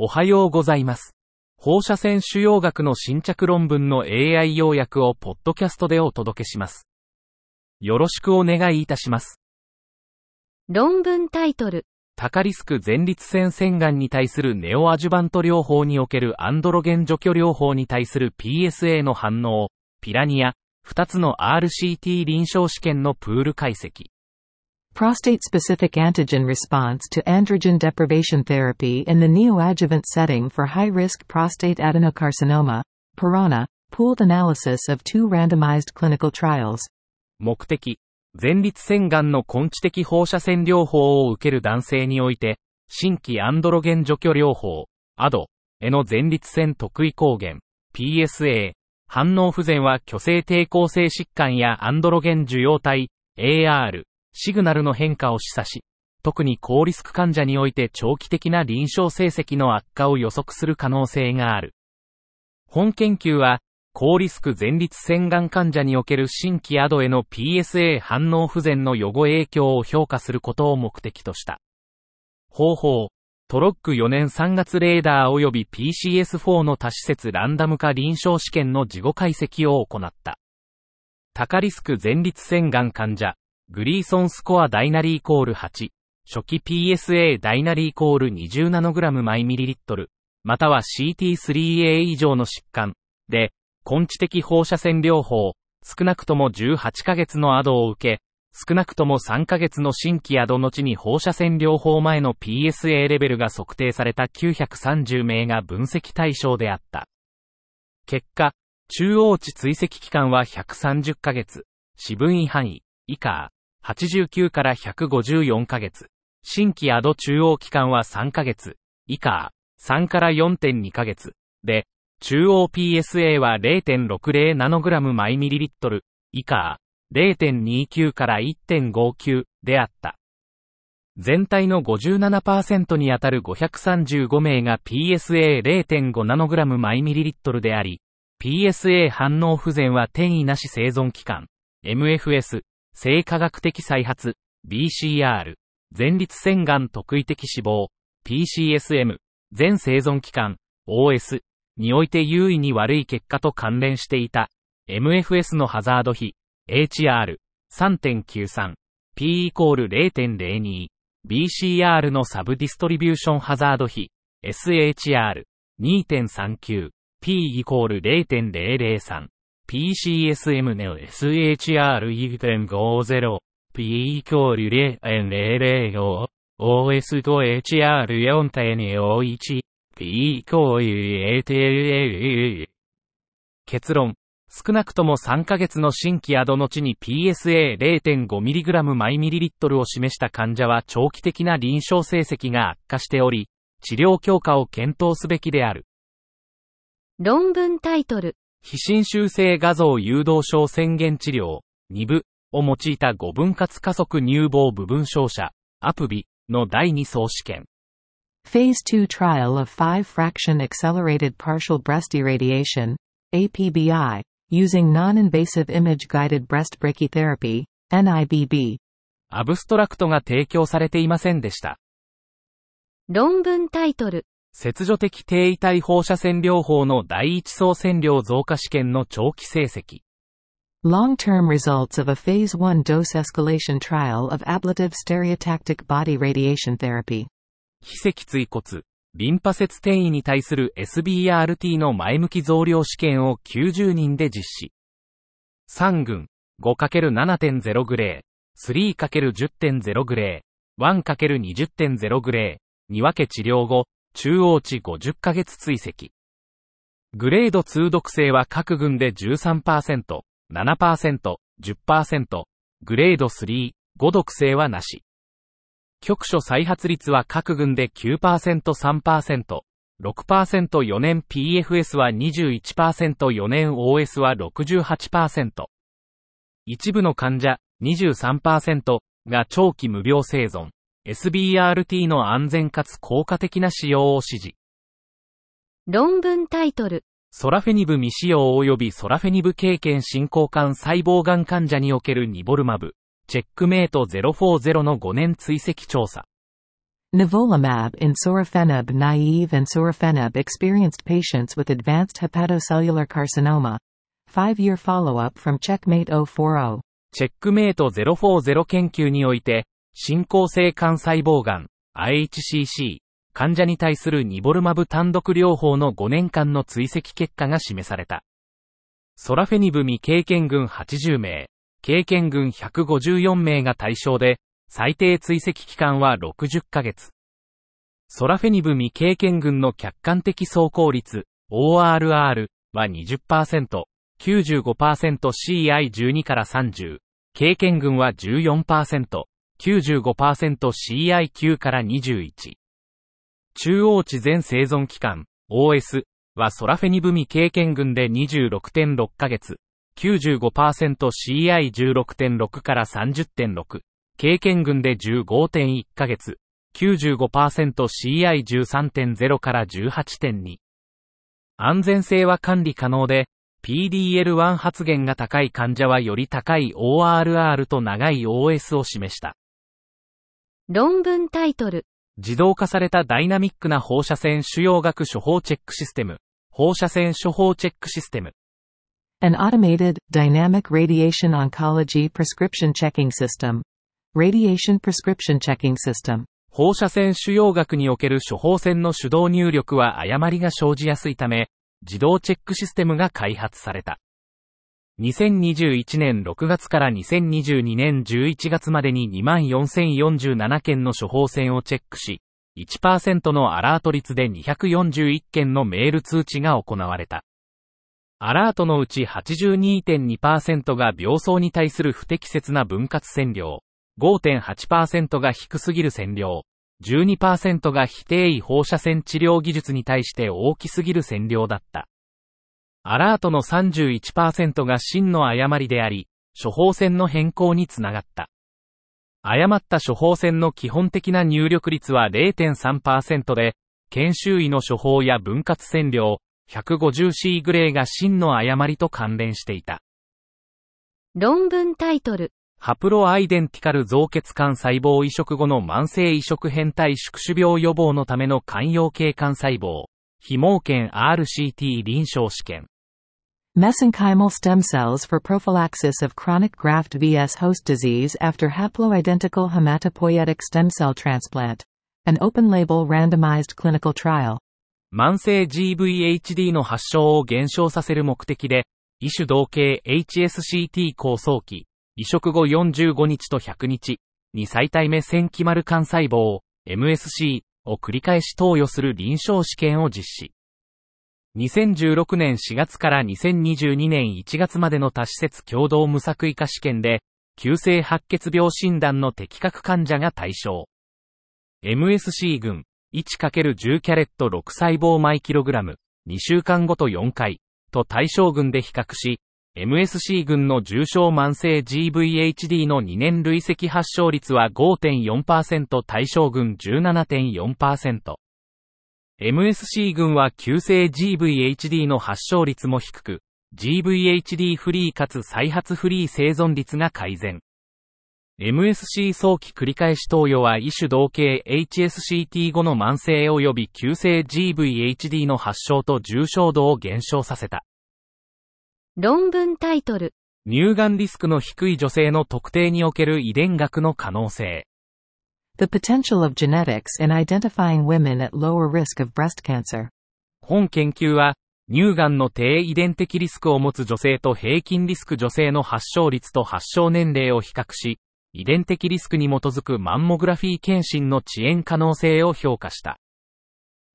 おはようございます。放射線腫瘍学の新着論文の AI 要約をポッドキャストでお届けします。よろしくお願いいたします。論文タイトル。高リスク前立腺腺がんに対するネオアジュバント療法におけるアンドロゲン除去療法に対する PSA の反応、ピラニア、2つの RCT 臨床試験のプール解析。Prostate-specific antigen response to androgen deprivation therapy in the neoadjuvant setting for high-risk prostate adenocarcinoma, Pirana, pooled analysis of two randomized clinical trials. 目的、前立腺がんの根治的放射線療法を受ける男性において、新規アンドロゲン除去療法、ADO への前立腺特異抗原、PSA、反応不全は虚勢抵抗性疾患やアンドロゲン受容体、AR、シグナルの変化を示唆し、特に高リスク患者において長期的な臨床成績の悪化を予測する可能性がある。本研究は、高リスク前立腺がん患者における新規アドへの PSA 反応不全の予後影響を評価することを目的とした。方法、トロック4年3月レーダー及び PCS4 の多施設ランダム化臨床試験の事後解析を行った。高リスク前立腺がん患者、グリーソンスコアダイナリーコール8、初期 PSA ダイナリーコール20ナノグラム毎ミリリットル、または CT3A 以上の疾患。で、根治的放射線療法、少なくとも18ヶ月のアドを受け、少なくとも3ヶ月の新規アド後に放射線療法前の PSA レベルが測定された930名が分析対象であった。結果、中央値追跡期間は130ヶ月、四分位範囲、以下、89から154ヶ月、新規アド中央期間は3ヶ月、以下、3から4.2ヶ月、で、中央 PSA は0.60ナノグラム毎ミリリットル、以下、0.29から1.59であった。全体の57%にあたる535名が PSA0.5 ナノグラム毎ミリリットルであり、PSA 反応不全は転移なし生存期間、MFS、生化学的再発、BCR、前立腺がん特異的死亡、PCSM、全生存期間、OS、において優位に悪い結果と関連していた、MFS のハザード比、HR、3.93、P イコール0.02、BCR のサブディストリビューションハザード比、SHR、2.39、P イコール0.003、PCSM ネオ SHR1.50、P イコール0.005、OS5HR4.21、P イコール0.0結論。少なくとも3ヶ月の新規アド後に PSA0.5mg 毎ミリリットルを示した患者は長期的な臨床成績が悪化しており、治療強化を検討すべきである。論文タイトル。非侵襲性画像誘導症宣言治療、2部を用いた5分割加速乳房部分照射、アプビの第2層試験。Phase 2 trial of 5 fraction accelerated partial breast irradiation, APBI, using non-invasive image-guided breast brachytherapy, NIBB. アブストラクトが提供されていませんでした。論文タイトル。切除的低位体放射線療法の第一層線量増加試験の長期成績。Long-term results of a Phase 1 dose escalation trial of ablative stereotactic body radiation therapy. 非脊椎骨、リンパ節転移に対する SBRT の前向き増量試験を90人で実施。3群、5×7.0 グレー、3×10.0 グレー、1×20.0 グレー、に分け治療後、中央値50ヶ月追跡。グレード2毒性は各群で13%、7%、10%、グレード3、5毒性はなし。局所再発率は各群で9%、3%、6% 4年 PFS は21% 4年 OS は68%。一部の患者23%が長期無病生存。SBRT の安全かつ効果的な使用を指示。論文タイトル。ソラフェニブ未使用及びソラフェニブ経験進行間細胞がん患者におけるニボルマブ、チェックメイト040の5年追跡調査。Nivolumab in sorafenib naive and sorafenib experienced patients with advanced hepatocellular carcinoma. Five-year follow-up from Checkmate 040. チェックメイト040研究において、進行性肝細胞癌、IHCC、患者に対するニボルマブ単独療法の5年間の追跡結果が示された。ソラフェニブ未経験群80名、経験群154名が対象で、最低追跡期間は60ヶ月。ソラフェニブ未経験群の客観的走行率、ORR は20%、95%CI12 から30、経験群は14%、95%CI9 から21。中央値全生存期間、OS はソラフェニブ未経験群で26.6ヶ月、95%CI16.6 から30.6、経験群で15.1ヶ月、95%CI13.0 から18.2。安全性は管理可能で、PDL1 発現が高い患者はより高い ORR と長い OS を示した。論文タイトル。自動化されたダイナミックな放射線腫瘍学処方チェックシステム。放射線処方チェックシステム。An automated, dynamic radiation oncology prescription checking system. Radiation Prescription Checking System 放射線腫瘍学における処方箋の手動入力は誤りが生じやすいため、自動チェックシステムが開発された。2021年6月から2022年11月までに24,047件の処方箋をチェックし、1%のアラート率で241件のメール通知が行われた。アラートのうち82.2%が病巣に対する不適切な分割線量、5.8%が低すぎる線量、12%が非定位放射線治療技術に対して大きすぎる線量だった。アラートの31%が真の誤りであり、処方箋の変更につながった。誤った処方箋の基本的な入力率は0.3%で、研修医の処方や分割線量、150C グレーが真の誤りと関連していた。論文タイトル。ハプロアイデンティカル増血管細胞移植後の慢性移植変態宿主病予防のための寛容系幹細胞、非毛犬 RCT 臨床試験。Mesenchymal stem cells for prophylaxis of chronic graft vs host disease after haploidentical hematopoietic stem cell transplant. An open-label randomized clinical trial. 慢性 GVHD の発症を減少させる目的で、異種同型 HSCT 構想期、移植後45日と100日に最大目線決まる幹細胞 MSC を繰り返し投与する臨床試験を実施。2016年4月から2022年1月までの多施設共同無作為化試験で、急性白血病診断の適格患者が対象。MSC 群 1×10 キャレット6細胞マイキログラム2週間ごと4回と対象群で比較し、MSC 群の重症慢性 GVHD の2年累積発症率は5.4%対象群17.4%。MSC 群は急性 GVHD の発症率も低く、GVHD フリーかつ再発フリー生存率が改善。MSC 早期繰り返し投与は異種同型 HSCT 後の慢性及び急性 GVHD の発症と重症度を減少させた。論文タイトル。乳がんリスクの低い女性の特定における遺伝学の可能性。The potential of genetics in identifying women at lower risk of breast cancer. 本研究は、乳がんの低遺伝的リスクを持つ女性と平均リスク女性の発症率と発症年齢を比較し、遺伝的リスクに基づくマンモグラフィー検診の遅延可能性を評価した。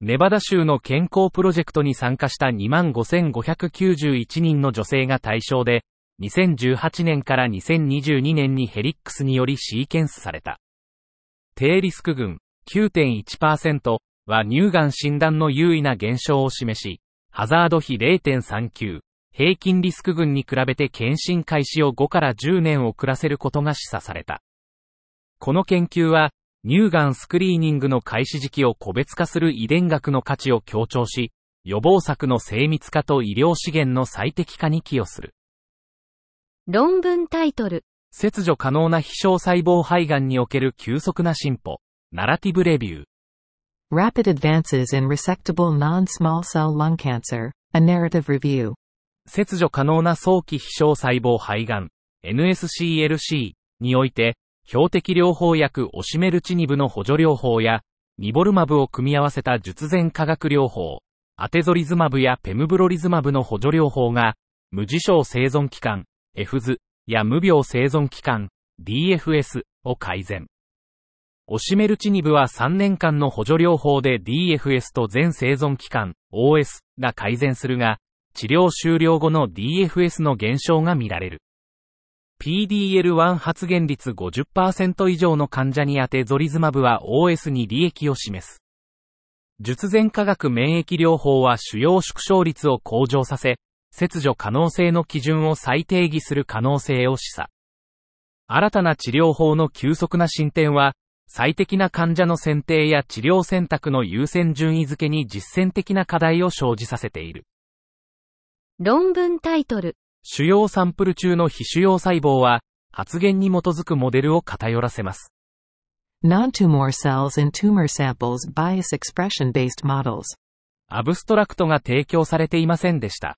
ネバダ州の健康プロジェクトに参加した25,591人の女性が対象で、2018年から2022年にヘリックスによりシーケンスされた。低リスク群9.1%は乳がん診断の優位な減少を示し、ハザード比0.39、平均リスク群に比べて検診開始を5から10年遅らせることが示唆された。この研究は、乳がんスクリーニングの開始時期を個別化する遺伝学の価値を強調し、予防策の精密化と医療資源の最適化に寄与する。論文タイトル。切除可能な非小細胞肺がんにおける急速な進歩。ナラティブレビュー。Rapid Advances in Resectable Non-Small Cell Lung Cancer, a Narrative Review. 切除可能な早期非小細胞肺がん、NSCLC において、標的療法薬オシメルチニブの補助療法や、ニボルマブを組み合わせた術前化学療法、アテゾリズマブやペムブロリズマブの補助療法が、無事象生存期間、F や無病生存期間、DFS を改善。オシメルチニブは3年間の補助療法で DFS と全生存期間、OS が改善するが、治療終了後の DFS の減少が見られる。PDL1 発現率50%以上の患者に当てゾリズマブは OS に利益を示す。術前化学免疫療法は主要縮小率を向上させ、切除可能性の基準を再定義する可能性を示唆。新たな治療法の急速な進展は、最適な患者の選定や治療選択の優先順位付けに実践的な課題を生じさせている。論文タイトル。主要サンプル中の非主要細胞は、発現に基づくモデルを偏らせます。Non-tumor cells in tumor samples bias expression-based models. アブストラクトが提供されていませんでした。